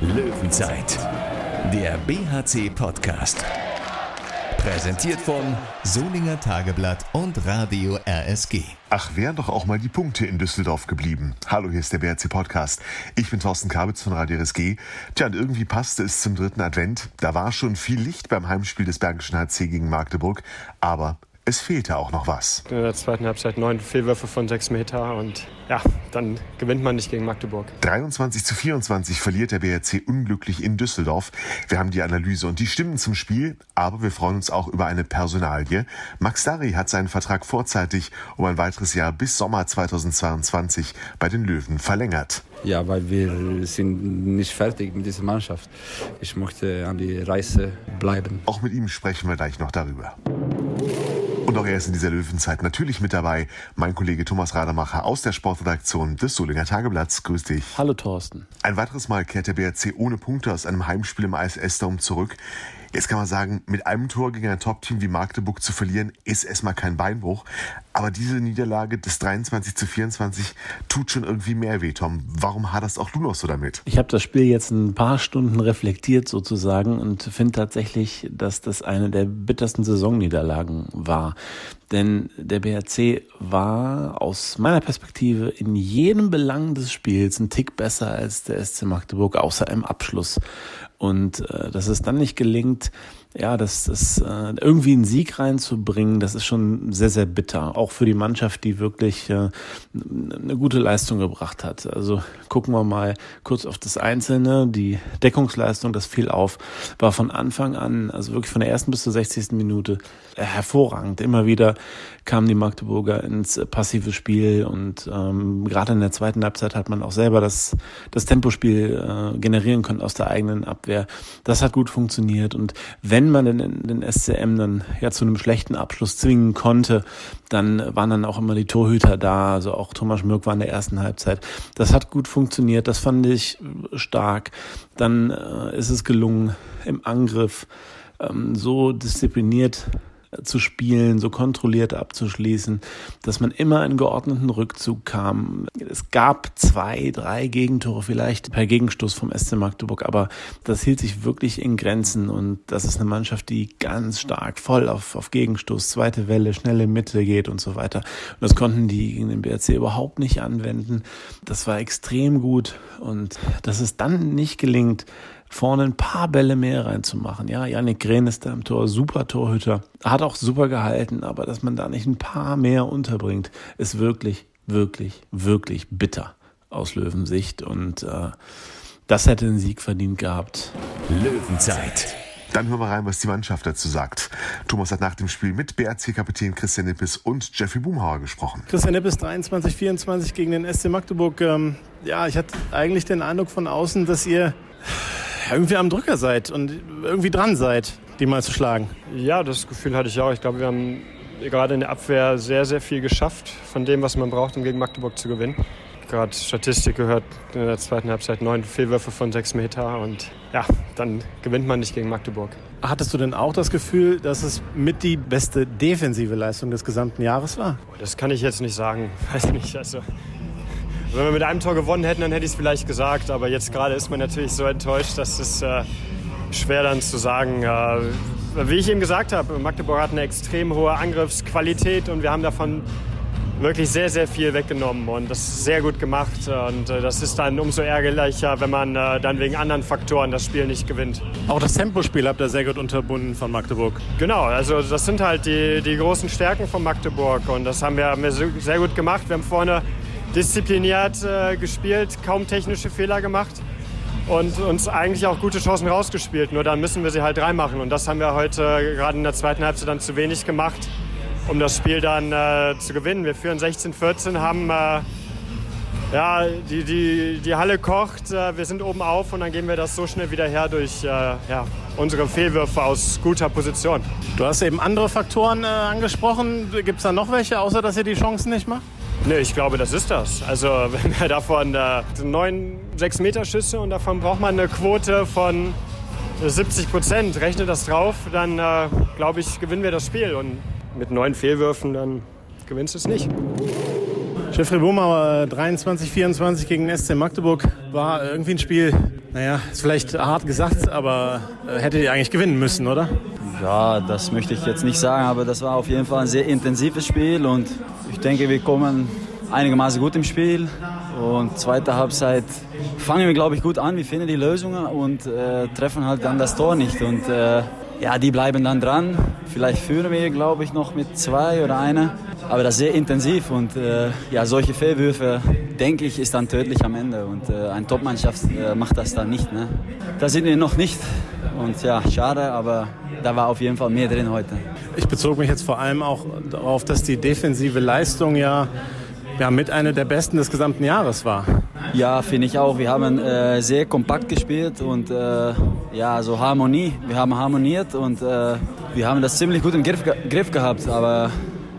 Löwenzeit, der BHC-Podcast. Präsentiert von Solinger Tageblatt und Radio RSG. Ach, wären doch auch mal die Punkte in Düsseldorf geblieben. Hallo, hier ist der BRC Podcast. Ich bin Thorsten Kabitz von Radio RSG. Tja, und irgendwie passte es zum dritten Advent. Da war schon viel Licht beim Heimspiel des Bergischen HC gegen Magdeburg. Aber es fehlte auch noch was. In der zweiten Halbzeit neun Fehlwürfe von sechs Meter und ja, dann gewinnt man nicht gegen Magdeburg. 23 zu 24 verliert der BRC unglücklich in Düsseldorf. Wir haben die Analyse und die Stimmen zum Spiel, aber wir freuen uns auch über eine Personalie. Max Dari hat seinen Vertrag vorzeitig um ein weiteres Jahr bis Sommer 2022 bei den Löwen verlängert. Ja, weil wir sind nicht fertig mit dieser Mannschaft. Ich möchte an die Reise bleiben. Auch mit ihm sprechen wir gleich noch darüber. Und auch er ist in dieser Löwenzeit natürlich mit dabei. Mein Kollege Thomas Rademacher aus der Sportredaktion des Solinger Tageblatts. Grüß dich. Hallo Thorsten. Ein weiteres Mal kehrt der BRC ohne Punkte aus einem Heimspiel im ISS Dome zurück. Jetzt kann man sagen, mit einem Tor gegen ein Top-Team wie Magdeburg zu verlieren, ist erstmal kein Beinbruch. Aber diese Niederlage des 23 zu 24 tut schon irgendwie mehr weh, Tom. Warum haderst auch du noch so damit? Ich habe das Spiel jetzt ein paar Stunden reflektiert sozusagen und finde tatsächlich, dass das eine der bittersten Saisonniederlagen war. Denn der BRC war aus meiner Perspektive in jedem Belang des Spiels ein Tick besser als der SC Magdeburg, außer im Abschluss. Und äh, dass es dann nicht gelingt, ja, das, das äh, irgendwie einen Sieg reinzubringen, das ist schon sehr, sehr bitter. Auch für die Mannschaft, die wirklich äh, eine gute Leistung gebracht hat. Also gucken wir mal kurz auf das Einzelne. Die Deckungsleistung, das fiel auf, war von Anfang an, also wirklich von der ersten bis zur 60. Minute äh, hervorragend. Immer wieder kamen die Magdeburger ins passive Spiel und ähm, gerade in der zweiten Halbzeit hat man auch selber das, das Tempospiel äh, generieren können aus der eigenen Abwehr. Das hat gut funktioniert und wenn wenn man den, den SCM dann ja zu einem schlechten Abschluss zwingen konnte, dann waren dann auch immer die Torhüter da. Also auch Thomas Mürk war in der ersten Halbzeit. Das hat gut funktioniert. Das fand ich stark. Dann äh, ist es gelungen, im Angriff ähm, so diszipliniert zu spielen, so kontrolliert abzuschließen, dass man immer in geordneten Rückzug kam. Es gab zwei, drei Gegentore vielleicht per Gegenstoß vom SC Magdeburg, aber das hielt sich wirklich in Grenzen und das ist eine Mannschaft, die ganz stark voll auf, auf Gegenstoß, zweite Welle, schnelle Mitte geht und so weiter. Und das konnten die gegen den BRC überhaupt nicht anwenden. Das war extrem gut und dass es dann nicht gelingt, vorne ein paar Bälle mehr reinzumachen. Ja, Janik Gren ist da im Tor, super Torhüter, hat auch super gehalten, aber dass man da nicht ein paar mehr unterbringt, ist wirklich, wirklich, wirklich bitter aus Löwensicht und äh, das hätte einen Sieg verdient gehabt. Löwenzeit. Dann hören wir rein, was die Mannschaft dazu sagt. Thomas hat nach dem Spiel mit BRC-Kapitän Christian Nippes und Jeffrey Boomhauer gesprochen. Christian Nippes 23, 24 gegen den SC Magdeburg. Ähm, ja, ich hatte eigentlich den Eindruck von außen, dass ihr irgendwie am Drücker seid und irgendwie dran seid, die mal zu schlagen. Ja, das Gefühl hatte ich auch. Ich glaube, wir haben gerade in der Abwehr sehr, sehr viel geschafft von dem, was man braucht, um gegen Magdeburg zu gewinnen. Gerade Statistik gehört in der zweiten Halbzeit neun Fehlwürfe von sechs Meter und ja, dann gewinnt man nicht gegen Magdeburg. Hattest du denn auch das Gefühl, dass es mit die beste defensive Leistung des gesamten Jahres war? Das kann ich jetzt nicht sagen. Weiß nicht. Also wenn wir mit einem Tor gewonnen hätten, dann hätte ich es vielleicht gesagt. Aber jetzt gerade ist man natürlich so enttäuscht, dass es äh, schwer dann zu sagen. Äh, wie ich eben gesagt habe, Magdeburg hat eine extrem hohe Angriffsqualität und wir haben davon wirklich sehr, sehr viel weggenommen und das ist sehr gut gemacht. Und äh, das ist dann umso ärgerlicher, wenn man äh, dann wegen anderen Faktoren das Spiel nicht gewinnt. Auch das Tempospiel habt ihr sehr gut unterbunden von Magdeburg. Genau, also das sind halt die, die großen Stärken von Magdeburg und das haben wir, haben wir sehr gut gemacht. Wir haben vorne diszipliniert äh, gespielt, kaum technische Fehler gemacht und uns eigentlich auch gute Chancen rausgespielt. Nur dann müssen wir sie halt reinmachen. Und das haben wir heute äh, gerade in der zweiten Halbzeit dann zu wenig gemacht, um das Spiel dann äh, zu gewinnen. Wir führen 16-14, haben äh, ja, die, die, die Halle kocht, äh, wir sind oben auf und dann gehen wir das so schnell wieder her durch äh, ja, unsere Fehlwürfe aus guter Position. Du hast eben andere Faktoren angesprochen. Gibt es da noch welche, außer dass ihr die Chancen nicht macht? Nee, ich glaube, das ist das. Also wenn wir davon äh, neun, sechs Meter Schüsse und davon braucht man eine Quote von 70 Prozent. Rechne das drauf, dann äh, glaube ich, gewinnen wir das Spiel. Und mit neun Fehlwürfen, dann gewinnst du es nicht. Jeffrey Bohmauer, 23, 24 gegen SC Magdeburg. war irgendwie ein Spiel, naja, ist vielleicht hart gesagt, aber äh, hättet ihr eigentlich gewinnen müssen, oder? Ja, das möchte ich jetzt nicht sagen, aber das war auf jeden Fall ein sehr intensives Spiel und ich denke, wir kommen einigermaßen gut im Spiel. Und zweite Halbzeit fangen wir, glaube ich, gut an. Wir finden die Lösungen und äh, treffen halt dann das Tor nicht. Und äh, ja, die bleiben dann dran. Vielleicht führen wir, glaube ich, noch mit zwei oder einer. Aber das ist sehr intensiv und äh, ja, solche Fehlwürfe, denke ich, ist dann tödlich am Ende. Und äh, eine Topmannschaft äh, macht das dann nicht. Ne? Da sind wir noch nicht. Und ja, schade, aber da war auf jeden Fall mehr drin heute. Ich bezog mich jetzt vor allem auch darauf, dass die defensive Leistung ja, ja mit einer der besten des gesamten Jahres war. Ja, finde ich auch. Wir haben äh, sehr kompakt gespielt und äh, ja, so Harmonie. Wir haben harmoniert und äh, wir haben das ziemlich gut im Griff, Griff gehabt. Aber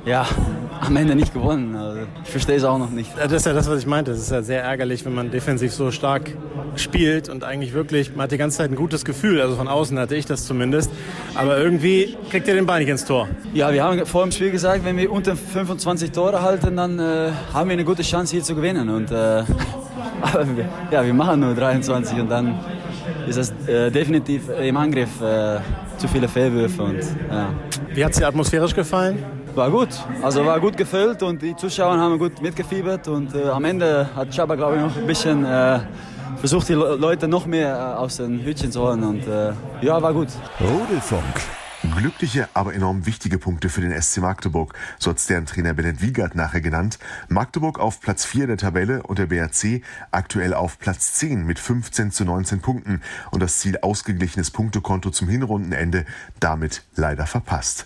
ja, am Ende nicht gewonnen. Also, ich verstehe es auch noch nicht. Das ist ja das, was ich meinte. Es ist ja sehr ärgerlich, wenn man defensiv so stark spielt und eigentlich wirklich, man hat die ganze Zeit ein gutes Gefühl. Also von außen hatte ich das zumindest. Aber irgendwie kriegt ihr den Ball nicht ins Tor. Ja, wir haben vor dem Spiel gesagt, wenn wir unter 25 Tore halten, dann äh, haben wir eine gute Chance hier zu gewinnen. Und, äh, aber wir, ja, wir machen nur 23 und dann ist es äh, definitiv im Angriff äh, zu viele Fehlwürfe. Und, ja. Wie hat es dir atmosphärisch gefallen? War gut, also war gut gefüllt und die Zuschauer haben gut mitgefiebert und äh, am Ende hat Chaba, glaube ich, noch ein bisschen äh, versucht, die Leute noch mehr äh, aus den Hütchen zu holen und äh, ja, war gut. Rudelfunk. Glückliche, aber enorm wichtige Punkte für den SC Magdeburg, so hat deren Trainer Bennett Wiegert nachher genannt. Magdeburg auf Platz 4 der Tabelle und der BRC aktuell auf Platz 10 mit 15 zu 19 Punkten und das Ziel ausgeglichenes Punktekonto zum Hinrundenende damit leider verpasst.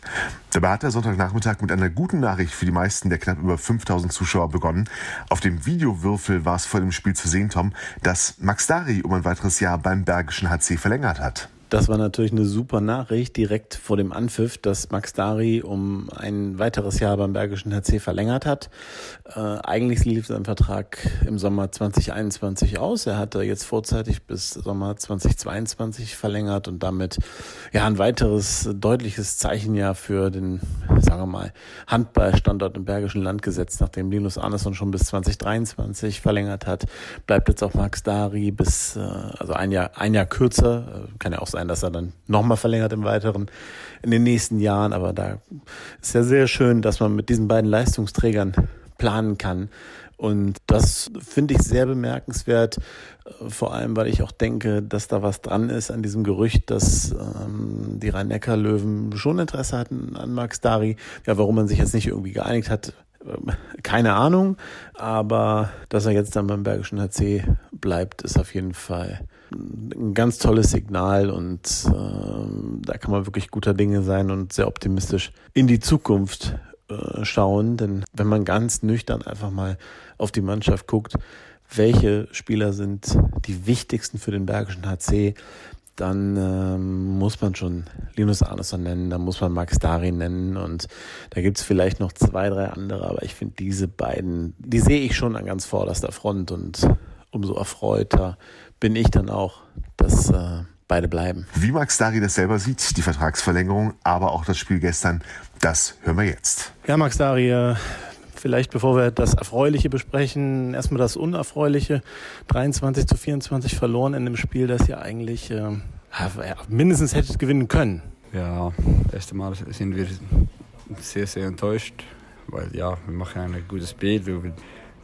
Dabei hat der Sonntagnachmittag mit einer guten Nachricht für die meisten der knapp über 5000 Zuschauer begonnen. Auf dem Videowürfel war es vor dem Spiel zu sehen, Tom, dass Max Dari um ein weiteres Jahr beim Bergischen HC verlängert hat. Das war natürlich eine super Nachricht direkt vor dem Anpfiff, dass Max Dari um ein weiteres Jahr beim Bergischen HC verlängert hat. Äh, eigentlich lief sein Vertrag im Sommer 2021 aus. Er hatte jetzt vorzeitig bis Sommer 2022 verlängert und damit ja ein weiteres deutliches Zeichen für den, sagen wir mal, Handballstandort im Bergischen Land gesetzt, nachdem Linus Arneson schon bis 2023 verlängert hat. Bleibt jetzt auch Max Dari bis, äh, also ein Jahr, ein Jahr kürzer, kann ja auch sein, dass er dann nochmal verlängert im Weiteren in den nächsten Jahren. Aber da ist ja sehr schön, dass man mit diesen beiden Leistungsträgern planen kann. Und das finde ich sehr bemerkenswert, vor allem weil ich auch denke, dass da was dran ist an diesem Gerücht, dass ähm, die Rhein-Neckar-Löwen schon Interesse hatten an Max Dari. Ja, warum man sich jetzt nicht irgendwie geeinigt hat, keine Ahnung. Aber dass er jetzt dann beim Bergischen HC bleibt, ist auf jeden Fall ein ganz tolles Signal und äh, da kann man wirklich guter Dinge sein und sehr optimistisch in die Zukunft äh, schauen. Denn wenn man ganz nüchtern einfach mal auf die Mannschaft guckt, welche Spieler sind die wichtigsten für den Bergischen HC, dann ähm, muss man schon Linus Arneson nennen, dann muss man Max Dari nennen und da gibt's vielleicht noch zwei, drei andere, aber ich finde diese beiden, die sehe ich schon an ganz vorderster Front und umso erfreuter bin ich dann auch, dass äh, beide bleiben. Wie Max Dari das selber sieht, die Vertragsverlängerung, aber auch das Spiel gestern, das hören wir jetzt. Ja, Max Dari, äh, vielleicht bevor wir das Erfreuliche besprechen, erstmal das Unerfreuliche. 23 zu 24 verloren in einem Spiel, das ihr eigentlich äh, mindestens hättet gewinnen können. Ja, das erste Mal sind wir sehr, sehr enttäuscht, weil ja, wir machen ein gutes Spiel.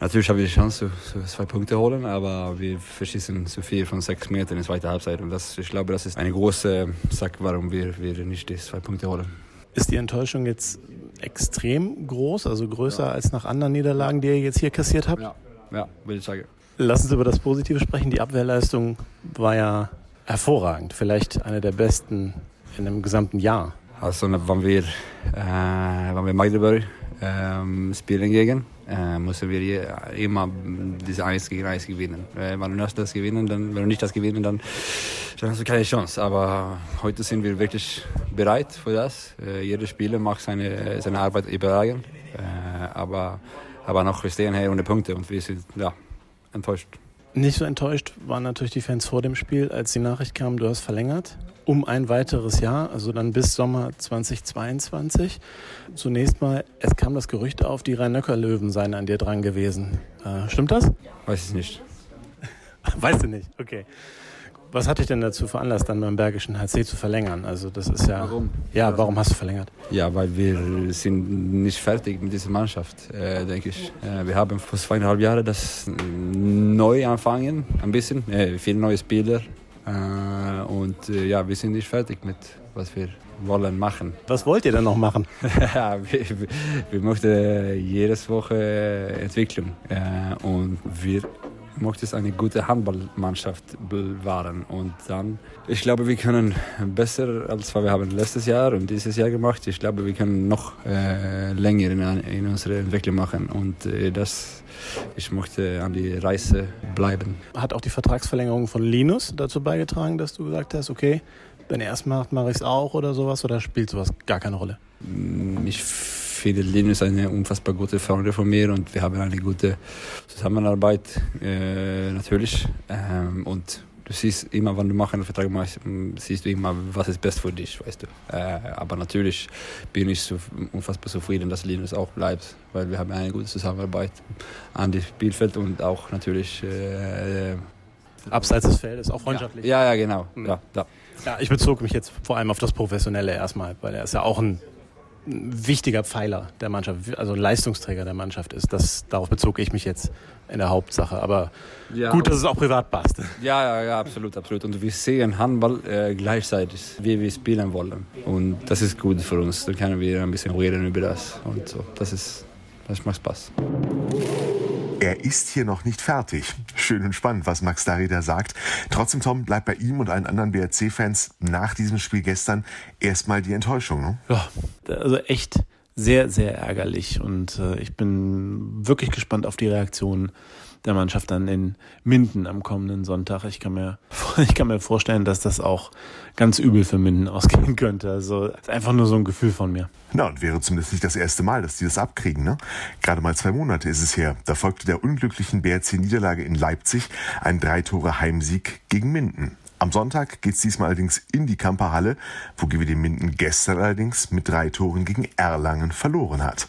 Natürlich haben wir die Chance, zwei Punkte holen, aber wir verschießen zu viel von sechs Metern in der zweiten Halbzeit. Und das, ich glaube, das ist eine große Sache, warum wir, wir nicht die zwei Punkte holen. Ist die Enttäuschung jetzt extrem groß, also größer ja. als nach anderen Niederlagen, die ihr jetzt hier kassiert habt? Ja, ja würde ich sagen. Lass uns über das Positive sprechen. Die Abwehrleistung war ja hervorragend, vielleicht eine der besten in einem gesamten Jahr. Also, wenn wir, äh, wenn wir Magdeburg ähm, spielen gegen, äh, müssen wir immer diese 1 gegen 1 gewinnen. Äh, wenn du das gewinnen, dann, wenn du nicht das gewinnen, dann, dann hast du keine Chance. Aber heute sind wir wirklich bereit für das. Äh, jeder Spieler macht seine, seine Arbeit überragend. Äh, aber, aber noch stehen hier ohne Punkte und wir sind ja, enttäuscht. Nicht so enttäuscht waren natürlich die Fans vor dem Spiel, als die Nachricht kam, du hast verlängert um ein weiteres Jahr, also dann bis Sommer 2022. Zunächst mal, es kam das Gerücht auf, die Rhein-Nöcker-Löwen seien an dir dran gewesen. Äh, stimmt das? Weiß ich nicht. Weißt du nicht, okay. Was hat dich denn dazu veranlasst, dann beim Bergischen HC zu verlängern? Also das ist ja. Warum? Ja, warum hast du verlängert? Ja, weil wir sind nicht fertig mit dieser Mannschaft, äh, denke ich. Äh, wir haben vor zweieinhalb Jahren das neu angefangen, ein bisschen, äh, viele neue Spieler. Äh, und äh, ja, wir sind nicht fertig mit was wir wollen machen. Was wollt ihr denn noch machen? ja, wir, wir möchten jedes Woche Entwicklung äh, und wir möchten eine gute Handballmannschaft bewahren und dann ich glaube wir können besser als was wir haben letztes Jahr und dieses Jahr gemacht ich glaube wir können noch äh, länger in, in unserer Entwicklung machen und äh, das ich möchte an die Reise bleiben. Hat auch die Vertragsverlängerung von Linus dazu beigetragen, dass du gesagt hast, okay, wenn er es macht, mache ich es auch oder sowas? Oder spielt sowas gar keine Rolle? Ich finde, Linus ist eine unfassbar gute Freundin von mir und wir haben eine gute Zusammenarbeit, äh, natürlich. Ähm, und du siehst immer, wenn du machst einen Vertrag machst, siehst du immer, was ist best für dich, weißt du. Äh, aber natürlich bin ich so unfassbar zufrieden, dass Linus auch bleibt, weil wir haben eine gute Zusammenarbeit an dem Spielfeld und auch natürlich äh, Abseits des Feldes, auch freundschaftlich. Ja, ja, genau. Mhm. Ja, ja. ja, ich bezog mich jetzt vor allem auf das Professionelle erstmal, weil er ist ja auch ein wichtiger Pfeiler der Mannschaft, also Leistungsträger der Mannschaft ist. Das, darauf bezog ich mich jetzt in der Hauptsache. Aber ja, gut, dass es auch privat passt. Ja, ja, ja, absolut, absolut. Und wir sehen Handball äh, gleichzeitig, wie wir spielen wollen. Und das ist gut für uns. Dann können wir ein bisschen reden über das. Und so. Das ist, das macht Spaß. Er ist hier noch nicht fertig. Schön und spannend, was Max Dari da sagt. Trotzdem, Tom, bleibt bei ihm und allen anderen BRC-Fans nach diesem Spiel gestern erstmal die Enttäuschung. Ne? Ja, also echt sehr, sehr ärgerlich. Und äh, ich bin wirklich gespannt auf die Reaktionen der Mannschaft dann in Minden am kommenden Sonntag. Ich kann mir, ich kann mir vorstellen, dass das auch ganz übel für Minden ausgehen könnte. Also einfach nur so ein Gefühl von mir. Na, und wäre zumindest nicht das erste Mal, dass die das abkriegen. Ne? Gerade mal zwei Monate ist es her. Da folgte der unglücklichen BRC-Niederlage in Leipzig ein Drei-Tore-Heimsieg gegen Minden. Am Sonntag geht es diesmal allerdings in die Kamperhalle, wo GWD Minden gestern allerdings mit drei Toren gegen Erlangen verloren hat.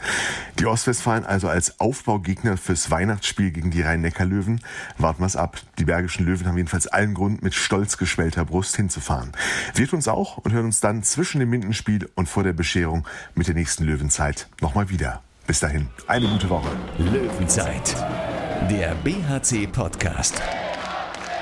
Die Ostwestfalen also als Aufbaugegner fürs Weihnachtsspiel gegen die Rhein-Neckar-Löwen. Warten wir es ab. Die Bergischen Löwen haben jedenfalls allen Grund, mit stolz geschwellter Brust hinzufahren. Wir uns auch und hören uns dann zwischen dem Mindenspiel und vor der Bescherung mit der nächsten Löwenzeit nochmal wieder. Bis dahin, eine gute Woche. Löwenzeit, der BHC-Podcast.